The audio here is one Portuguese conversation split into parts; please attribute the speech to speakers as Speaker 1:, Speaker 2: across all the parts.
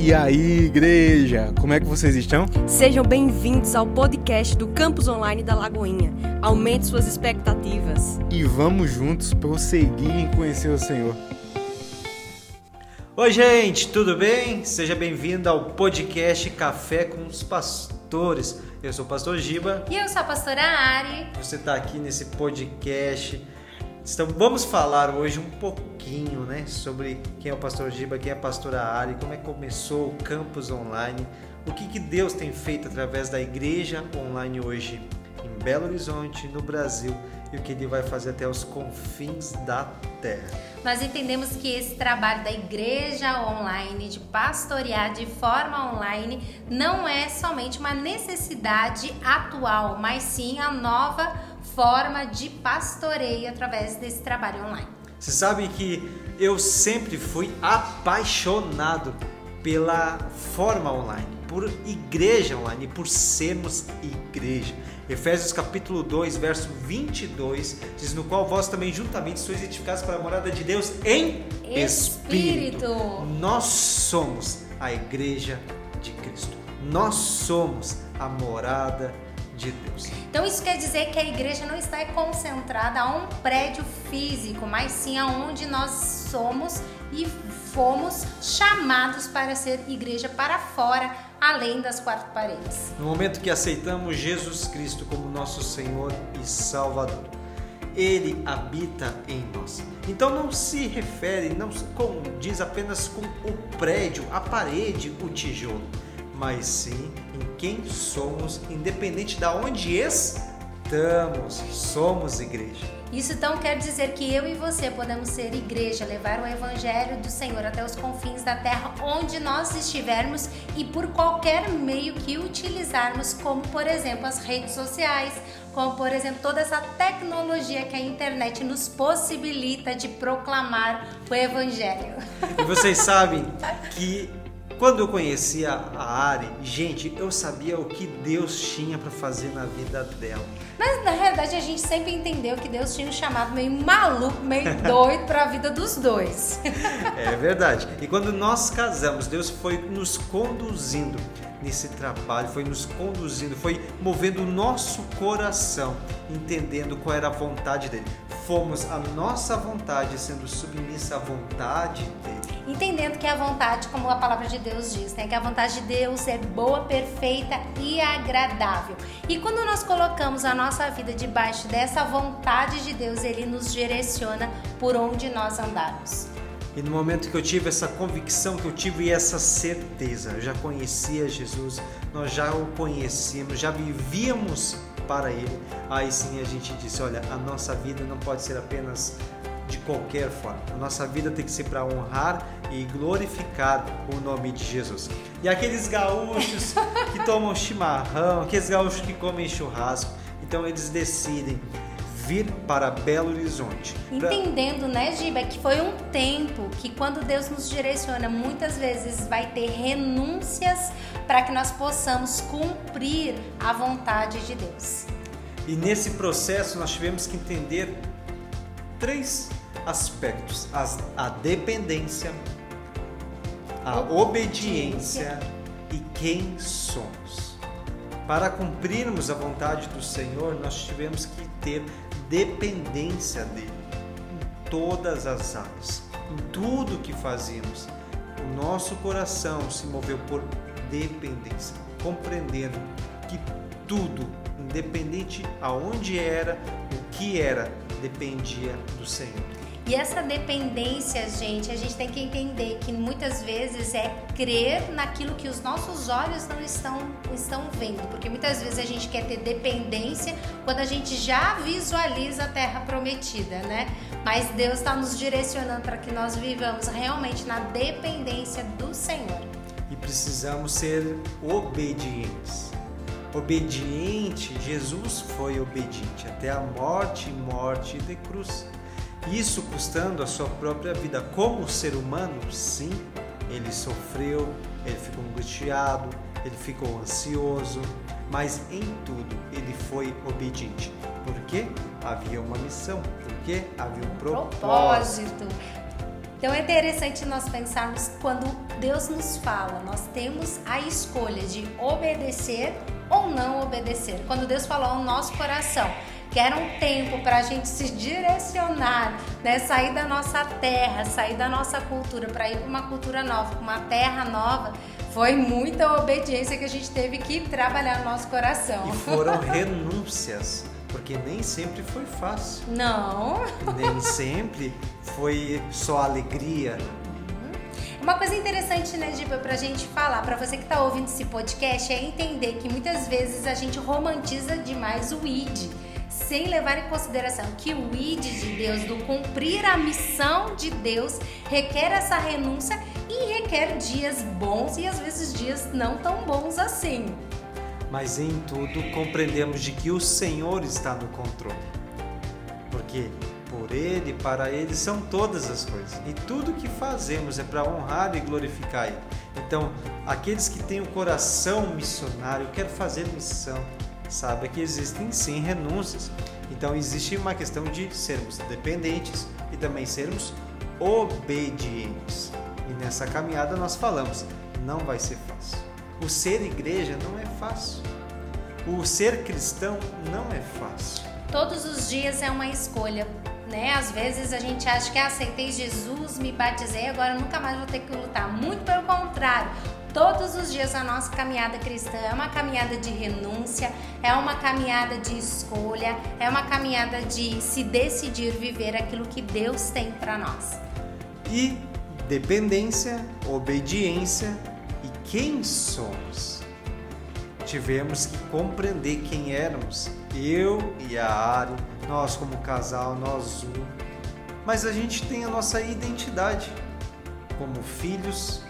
Speaker 1: E aí, igreja, como é que vocês estão?
Speaker 2: Sejam bem-vindos ao podcast do Campus Online da Lagoinha. Aumente suas expectativas.
Speaker 1: E vamos juntos prosseguir em conhecer o Senhor.
Speaker 3: Oi, gente, tudo bem? Seja bem-vindo ao podcast Café com os Pastores. Eu sou o pastor Giba.
Speaker 4: E eu sou a pastora Ari.
Speaker 3: Você está aqui nesse podcast. Então, vamos falar hoje um pouquinho né, sobre quem é o pastor Giba, quem é a pastora Ari, como é que começou o campus online, o que, que Deus tem feito através da igreja online hoje em Belo Horizonte, no Brasil, e o que ele vai fazer até os confins da terra.
Speaker 4: Nós entendemos que esse trabalho da igreja online, de pastorear de forma online, não é somente uma necessidade atual, mas sim a nova forma de pastoreio através desse trabalho online.
Speaker 3: Você sabe que eu sempre fui apaixonado pela forma online, por igreja online, por sermos igreja. Efésios capítulo 2, verso 22, diz no qual vós também juntamente sois edificados para a morada de Deus em espírito.
Speaker 4: Espírito.
Speaker 3: Nós somos a igreja de Cristo. Nós somos a morada de Deus.
Speaker 4: Então isso quer dizer que a igreja não está concentrada a um prédio físico, mas sim aonde nós somos e fomos chamados para ser igreja para fora, além das quatro paredes.
Speaker 3: No momento que aceitamos Jesus Cristo como nosso Senhor e Salvador, Ele habita em nós. Então não se refere, não diz apenas com o prédio, a parede, o tijolo, mas sim em quem somos, independente de onde estamos, somos igreja.
Speaker 4: Isso então quer dizer que eu e você podemos ser igreja, levar o evangelho do Senhor até os confins da terra onde nós estivermos e por qualquer meio que utilizarmos, como por exemplo as redes sociais, como por exemplo toda essa tecnologia que a internet nos possibilita de proclamar o evangelho.
Speaker 3: E vocês sabem que quando eu conheci a Ari, gente, eu sabia o que Deus tinha para fazer na vida dela.
Speaker 4: Mas na realidade a gente sempre entendeu que Deus tinha um chamado meio maluco, meio doido para a vida dos dois.
Speaker 3: É verdade. E quando nós casamos, Deus foi nos conduzindo nesse trabalho, foi nos conduzindo, foi movendo o nosso coração, entendendo qual era a vontade dele. Fomos a nossa vontade sendo submissa à vontade dele.
Speaker 4: Entendendo que a vontade, como a palavra de Deus diz, né, que a vontade de Deus é boa, perfeita e agradável. E quando nós colocamos a nossa vida debaixo dessa vontade de Deus, ele nos direciona por onde nós andarmos.
Speaker 3: E no momento que eu tive essa convicção, que eu tive essa certeza, eu já conhecia Jesus, nós já o conhecíamos, já vivíamos para Ele, aí sim a gente disse: olha, a nossa vida não pode ser apenas de qualquer forma, a nossa vida tem que ser para honrar e glorificar o nome de Jesus. E aqueles gaúchos que tomam chimarrão, aqueles gaúchos que comem churrasco, então eles decidem vir para Belo Horizonte.
Speaker 4: Entendendo, né, Giba, que foi um tempo que quando Deus nos direciona, muitas vezes vai ter renúncias para que nós possamos cumprir a vontade de Deus.
Speaker 3: E nesse processo nós tivemos que entender três aspectos: As- a dependência, a obediência e quem somos. Para cumprirmos a vontade do Senhor, nós tivemos que ter dependência dele em todas as áreas, em tudo que fazíamos. O nosso coração se moveu por dependência, compreendendo que tudo, independente aonde era, o que era, dependia do Senhor.
Speaker 4: E essa dependência, gente, a gente tem que entender que muitas vezes é crer naquilo que os nossos olhos não estão, estão vendo. Porque muitas vezes a gente quer ter dependência quando a gente já visualiza a terra prometida, né? Mas Deus está nos direcionando para que nós vivamos realmente na dependência do Senhor.
Speaker 3: E precisamos ser obedientes. Obediente, Jesus foi obediente até a morte morte de cruz. Isso custando a sua própria vida. Como ser humano, sim, ele sofreu, ele ficou angustiado, ele ficou ansioso, mas em tudo ele foi obediente. Por quê? Havia uma missão, porque havia um propósito.
Speaker 4: Propósito. Então é interessante nós pensarmos quando Deus nos fala, nós temos a escolha de obedecer ou não obedecer. Quando Deus falou ao nosso coração, que era um tempo para a gente se direcionar, né? sair da nossa terra, sair da nossa cultura, para ir para uma cultura nova, para uma terra nova, foi muita obediência que a gente teve que trabalhar no nosso coração.
Speaker 3: E foram renúncias, porque nem sempre foi fácil.
Speaker 4: Não.
Speaker 3: Nem sempre foi só alegria.
Speaker 4: Uma coisa interessante, né, Diba, pra gente falar, para você que tá ouvindo esse podcast, é entender que muitas vezes a gente romantiza demais o id sem levar em consideração que o id de Deus, do cumprir a missão de Deus, requer essa renúncia e requer dias bons e às vezes dias não tão bons assim.
Speaker 3: Mas em tudo compreendemos de que o Senhor está no controle. Porque por Ele, para Ele são todas as coisas. E tudo que fazemos é para honrar e glorificar Ele. Então, aqueles que têm o coração missionário, quer fazer missão, sabe que existem sim renúncias. Então, existe uma questão de sermos dependentes e também sermos obedientes. E nessa caminhada nós falamos, não vai ser fácil. O ser igreja não é fácil. O ser cristão não é fácil.
Speaker 4: Todos os dias é uma escolha né? Às vezes a gente acha que ah, aceitei Jesus, me batizei, agora nunca mais vou ter que lutar. Muito pelo contrário. Todos os dias a nossa caminhada cristã é uma caminhada de renúncia, é uma caminhada de escolha, é uma caminhada de se decidir viver aquilo que Deus tem para nós.
Speaker 3: E dependência, obediência quem somos. Tivemos que compreender quem éramos, eu e a Ari, nós como casal, nós um. Mas a gente tem a nossa identidade como filhos,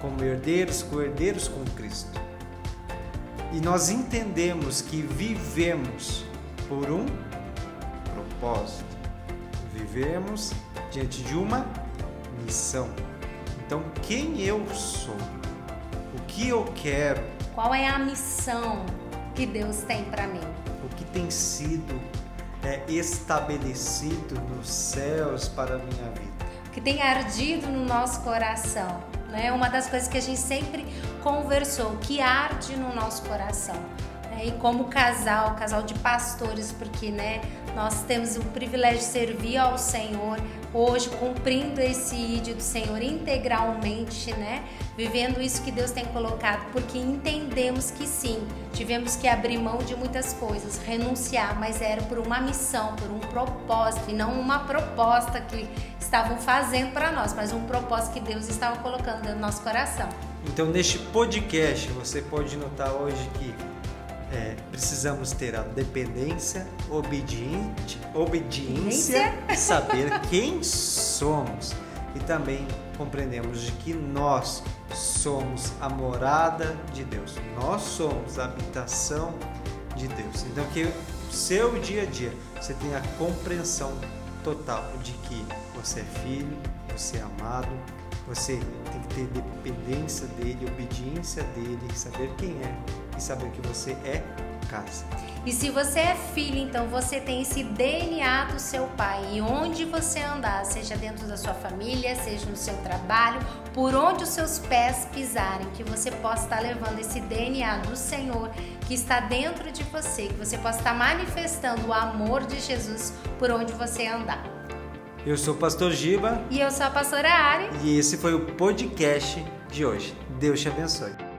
Speaker 3: como herdeiros, co-herdeiros com Cristo. E nós entendemos que vivemos por um propósito. Vivemos diante de uma missão. Então, quem eu sou? Que eu quero?
Speaker 4: Qual é a missão que Deus tem para mim?
Speaker 3: O que tem sido é, estabelecido nos céus para a minha vida?
Speaker 4: O que tem ardido no nosso coração? Né? Uma das coisas que a gente sempre conversou, que arde no nosso coração. Né? E como casal, casal de pastores, porque né, nós temos o privilégio de servir ao Senhor hoje, cumprindo esse ídolo do Senhor integralmente, né? Vivendo isso que Deus tem colocado, porque entendemos que sim, tivemos que abrir mão de muitas coisas, renunciar, mas era por uma missão, por um propósito, e não uma proposta que estavam fazendo para nós, mas um propósito que Deus estava colocando no nosso coração.
Speaker 3: Então, neste podcast, você pode notar hoje que é, precisamos ter a dependência, obediente, obediência e saber quem somos. E também compreendemos de que nós somos a morada de Deus. Nós somos a habitação de Deus. Então que seu dia a dia você tenha a compreensão total de que você é filho, você é amado, você tem que ter dependência dele, obediência dele, saber quem é e saber que você é casa.
Speaker 4: E se você é filho, então você tem esse DNA do seu pai. E onde você andar, seja dentro da sua família, seja no seu trabalho, por onde os seus pés pisarem, que você possa estar levando esse DNA do Senhor que está dentro de você, que você possa estar manifestando o amor de Jesus por onde você andar.
Speaker 3: Eu sou o pastor Giba.
Speaker 4: E eu sou a pastora Ari.
Speaker 3: E esse foi o podcast de hoje. Deus te abençoe.